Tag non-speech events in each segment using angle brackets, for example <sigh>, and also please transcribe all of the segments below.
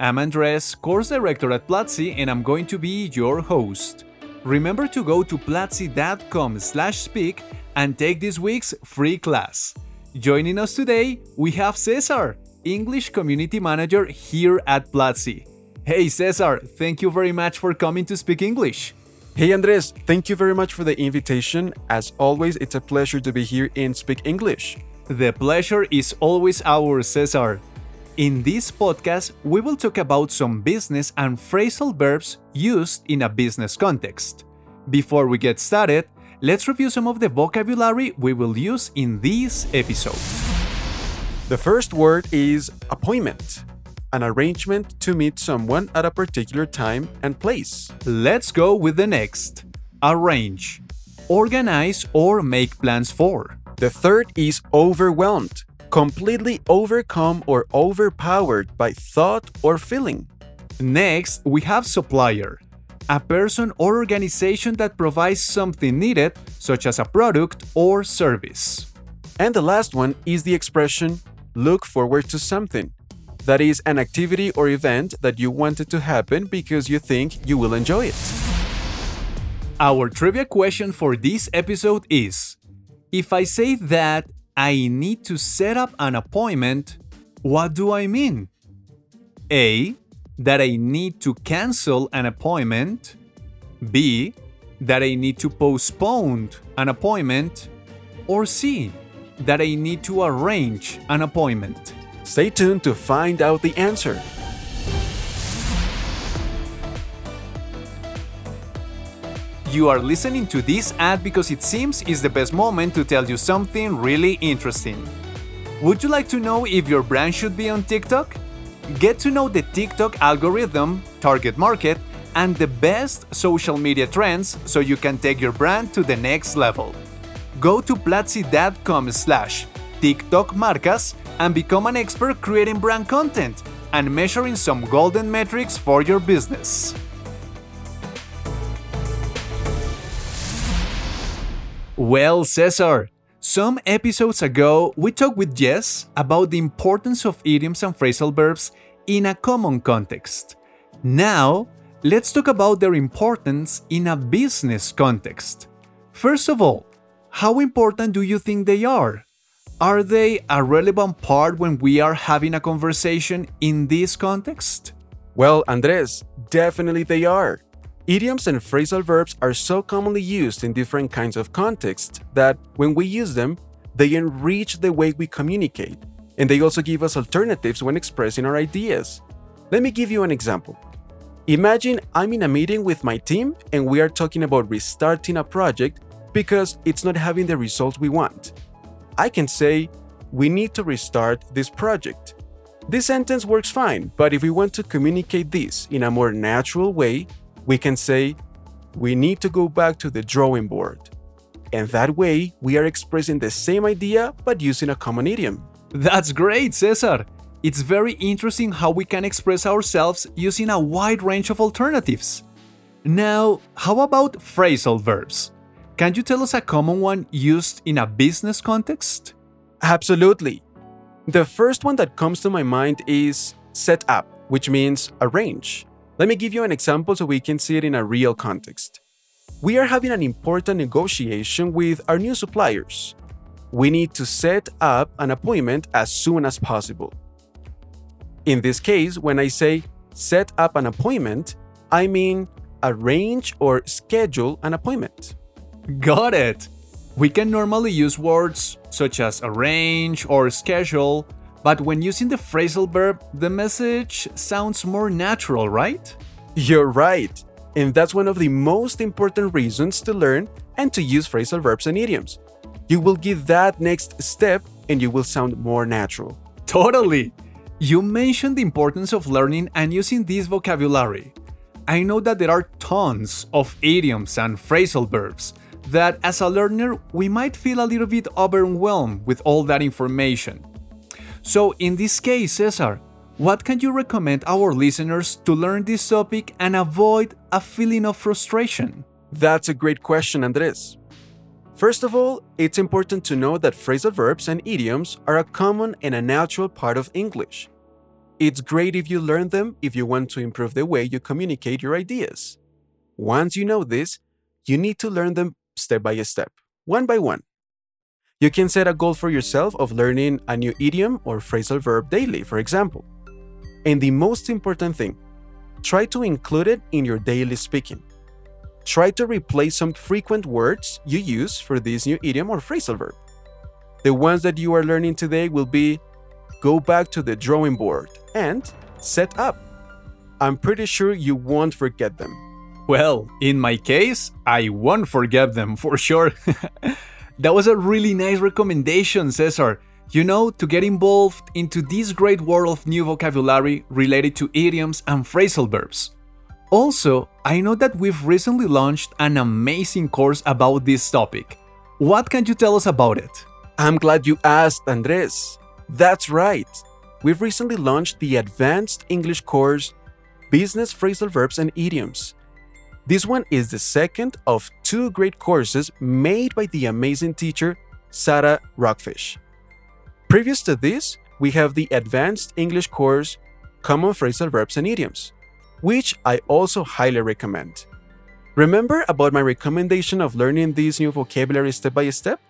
I'm Andres, course director at Platzi, and I'm going to be your host. Remember to go to platzi.com/speak and take this week's free class. Joining us today, we have Cesar, English Community Manager here at Platzi. Hey Cesar, thank you very much for coming to Speak English. Hey Andres, thank you very much for the invitation. As always, it's a pleasure to be here in Speak English. The pleasure is always ours, Cesar. In this podcast, we will talk about some business and phrasal verbs used in a business context. Before we get started, let's review some of the vocabulary we will use in this episode. The first word is appointment, an arrangement to meet someone at a particular time and place. Let's go with the next arrange, organize or make plans for. The third is overwhelmed, completely overcome or overpowered by thought or feeling. Next, we have supplier, a person or organization that provides something needed, such as a product or service. And the last one is the expression look forward to something. That is an activity or event that you wanted to happen because you think you will enjoy it. Our trivia question for this episode is If I say that I need to set up an appointment, what do I mean? A. That I need to cancel an appointment. B. That I need to postpone an appointment. Or C. That I need to arrange an appointment. Stay tuned to find out the answer. You are listening to this ad because it seems is the best moment to tell you something really interesting. Would you like to know if your brand should be on TikTok? Get to know the TikTok algorithm, target market, and the best social media trends so you can take your brand to the next level. Go to platzi.com slash TikTok marcas and become an expert creating brand content and measuring some golden metrics for your business. Well, Cesar, some episodes ago we talked with Jess about the importance of idioms and phrasal verbs in a common context. Now, let's talk about their importance in a business context. First of all, how important do you think they are? Are they a relevant part when we are having a conversation in this context? Well, Andres, definitely they are. Idioms and phrasal verbs are so commonly used in different kinds of contexts that when we use them, they enrich the way we communicate, and they also give us alternatives when expressing our ideas. Let me give you an example. Imagine I'm in a meeting with my team and we are talking about restarting a project because it's not having the results we want. I can say, We need to restart this project. This sentence works fine, but if we want to communicate this in a more natural way, we can say, we need to go back to the drawing board. And that way, we are expressing the same idea but using a common idiom. That's great, Cesar! It's very interesting how we can express ourselves using a wide range of alternatives. Now, how about phrasal verbs? Can you tell us a common one used in a business context? Absolutely. The first one that comes to my mind is set up, which means arrange. Let me give you an example so we can see it in a real context. We are having an important negotiation with our new suppliers. We need to set up an appointment as soon as possible. In this case, when I say set up an appointment, I mean arrange or schedule an appointment. Got it! We can normally use words such as arrange or schedule, but when using the phrasal verb, the message sounds more natural, right? You're right. And that's one of the most important reasons to learn and to use phrasal verbs and idioms. You will give that next step and you will sound more natural. Totally! You mentioned the importance of learning and using this vocabulary. I know that there are tons of idioms and phrasal verbs that as a learner we might feel a little bit overwhelmed with all that information. So, in this case, Cesar, what can you recommend our listeners to learn this topic and avoid a feeling of frustration? That's a great question, Andres. First of all, it's important to know that phrasal verbs and idioms are a common and a natural part of English. It's great if you learn them if you want to improve the way you communicate your ideas. Once you know this, you need to learn them step by step, one by one. You can set a goal for yourself of learning a new idiom or phrasal verb daily, for example. And the most important thing, try to include it in your daily speaking. Try to replace some frequent words you use for this new idiom or phrasal verb. The ones that you are learning today will be go back to the drawing board and set up. I'm pretty sure you won't forget them. Well, in my case, I won't forget them for sure. <laughs> that was a really nice recommendation, Cesar. You know, to get involved into this great world of new vocabulary related to idioms and phrasal verbs. Also, I know that we've recently launched an amazing course about this topic. What can you tell us about it? I'm glad you asked, Andres. That's right. We've recently launched the Advanced English course Business Phrasal Verbs and Idioms. This one is the second of two great courses made by the amazing teacher Sarah Rockfish. Previous to this, we have the Advanced English course Common Phrasal Verbs and Idioms, which I also highly recommend. Remember about my recommendation of learning this new vocabulary step by step?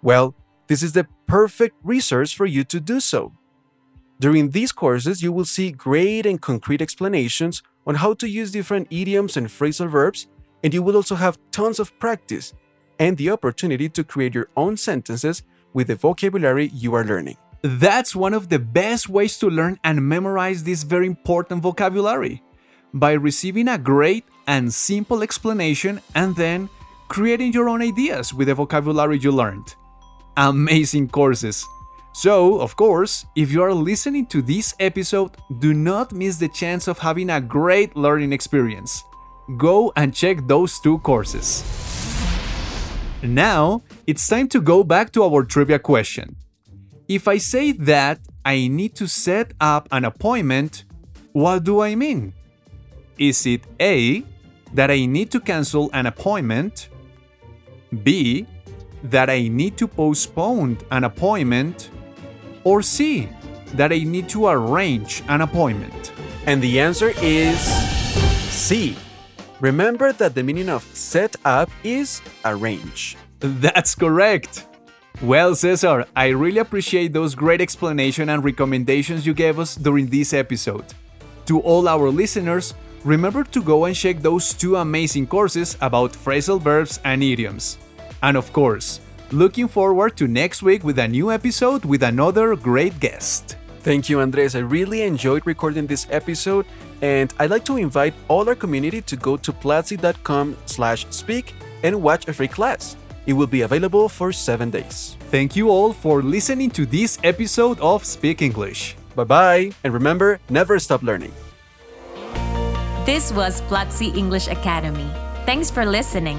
Well, this is the perfect resource for you to do so. During these courses, you will see great and concrete explanations on how to use different idioms and phrasal verbs, and you will also have tons of practice and the opportunity to create your own sentences with the vocabulary you are learning. That's one of the best ways to learn and memorize this very important vocabulary by receiving a great and simple explanation and then creating your own ideas with the vocabulary you learned. Amazing courses! So, of course, if you are listening to this episode, do not miss the chance of having a great learning experience. Go and check those two courses. Now, it's time to go back to our trivia question. If I say that I need to set up an appointment, what do I mean? Is it A, that I need to cancel an appointment? B, that I need to postpone an appointment? Or C, that I need to arrange an appointment? And the answer is C. Remember that the meaning of set up is arrange. That's correct. Well, Cesar, I really appreciate those great explanation and recommendations you gave us during this episode. To all our listeners, remember to go and check those two amazing courses about phrasal verbs and idioms. And of course, Looking forward to next week with a new episode with another great guest. Thank you, Andres. I really enjoyed recording this episode, and I'd like to invite all our community to go to platzi.com slash speak and watch a free class. It will be available for seven days. Thank you all for listening to this episode of Speak English. Bye bye, and remember, never stop learning. This was Platzi English Academy. Thanks for listening.